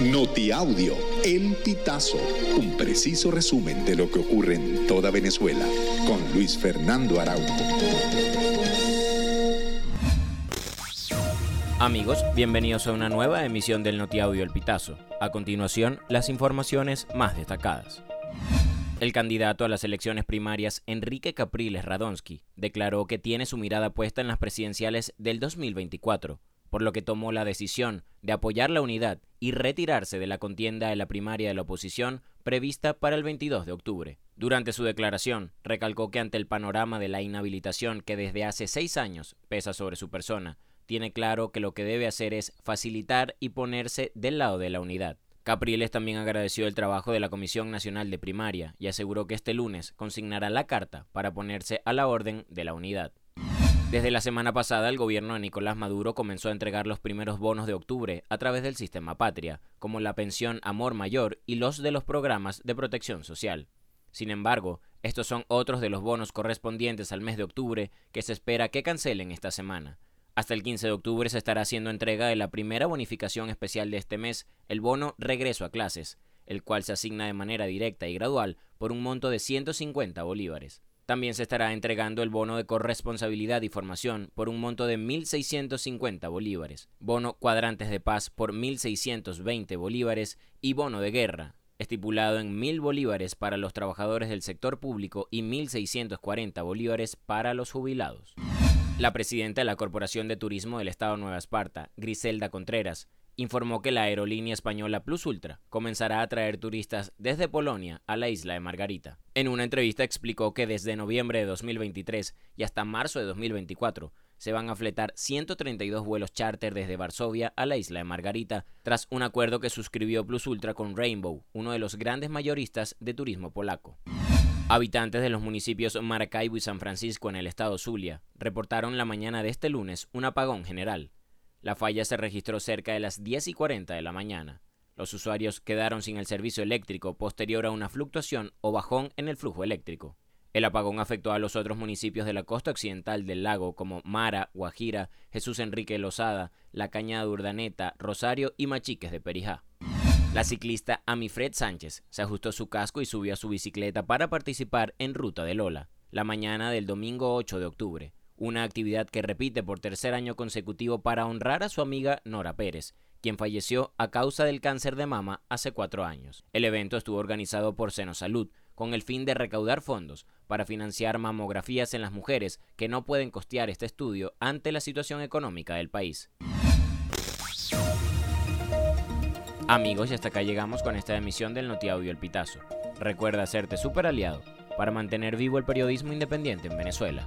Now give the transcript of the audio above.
Notiaudio, El Pitazo, un preciso resumen de lo que ocurre en toda Venezuela, con Luis Fernando Araújo. Amigos, bienvenidos a una nueva emisión del Notiaudio El Pitazo. A continuación, las informaciones más destacadas. El candidato a las elecciones primarias, Enrique Capriles Radonsky, declaró que tiene su mirada puesta en las presidenciales del 2024 por lo que tomó la decisión de apoyar la unidad y retirarse de la contienda de la primaria de la oposición prevista para el 22 de octubre. Durante su declaración, recalcó que ante el panorama de la inhabilitación que desde hace seis años pesa sobre su persona, tiene claro que lo que debe hacer es facilitar y ponerse del lado de la unidad. Capriles también agradeció el trabajo de la Comisión Nacional de Primaria y aseguró que este lunes consignará la carta para ponerse a la orden de la unidad. Desde la semana pasada, el gobierno de Nicolás Maduro comenzó a entregar los primeros bonos de octubre a través del sistema Patria, como la pensión Amor Mayor y los de los programas de protección social. Sin embargo, estos son otros de los bonos correspondientes al mes de octubre que se espera que cancelen esta semana. Hasta el 15 de octubre se estará haciendo entrega de la primera bonificación especial de este mes, el bono Regreso a clases, el cual se asigna de manera directa y gradual por un monto de 150 bolívares. También se estará entregando el bono de corresponsabilidad y formación por un monto de 1.650 bolívares, bono cuadrantes de paz por 1.620 bolívares y bono de guerra, estipulado en 1.000 bolívares para los trabajadores del sector público y 1.640 bolívares para los jubilados. La presidenta de la Corporación de Turismo del Estado Nueva Esparta, Griselda Contreras, informó que la aerolínea española Plus Ultra comenzará a traer turistas desde Polonia a la isla de Margarita. En una entrevista explicó que desde noviembre de 2023 y hasta marzo de 2024 se van a fletar 132 vuelos charter desde Varsovia a la isla de Margarita, tras un acuerdo que suscribió Plus Ultra con Rainbow, uno de los grandes mayoristas de turismo polaco. Habitantes de los municipios Maracaibo y San Francisco en el estado Zulia reportaron la mañana de este lunes un apagón general. La falla se registró cerca de las 10 y 40 de la mañana. Los usuarios quedaron sin el servicio eléctrico posterior a una fluctuación o bajón en el flujo eléctrico. El apagón afectó a los otros municipios de la costa occidental del lago como Mara, Guajira, Jesús Enrique Lozada, La Cañada Urdaneta, Rosario y Machiques de Perijá. La ciclista Amifred Sánchez se ajustó su casco y subió a su bicicleta para participar en Ruta de Lola, la mañana del domingo 8 de octubre una actividad que repite por tercer año consecutivo para honrar a su amiga Nora Pérez, quien falleció a causa del cáncer de mama hace cuatro años. El evento estuvo organizado por Seno Salud, con el fin de recaudar fondos para financiar mamografías en las mujeres que no pueden costear este estudio ante la situación económica del país. Amigos, y hasta acá llegamos con esta emisión del Notiaudio El Pitazo. Recuerda hacerte super aliado para mantener vivo el periodismo independiente en Venezuela.